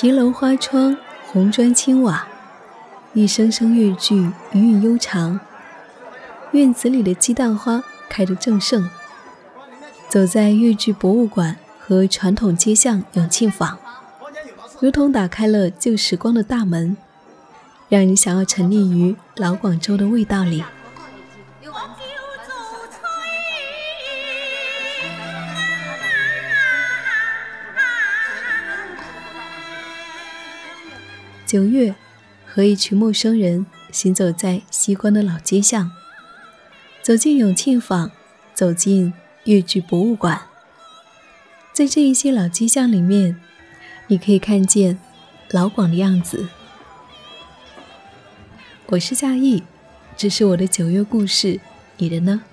骑楼花窗，红砖青瓦，一声声越剧余韵悠长。院子里的鸡蛋花开得正盛。走在越剧博物馆和传统街巷永庆坊，如同打开了旧时光的大门，让人想要沉溺于老广州的味道里。九月，和一群陌生人行走在西关的老街巷，走进永庆坊，走进越剧博物馆。在这一些老街巷里面，你可以看见老广的样子。我是夏意，这是我的九月故事，你的呢？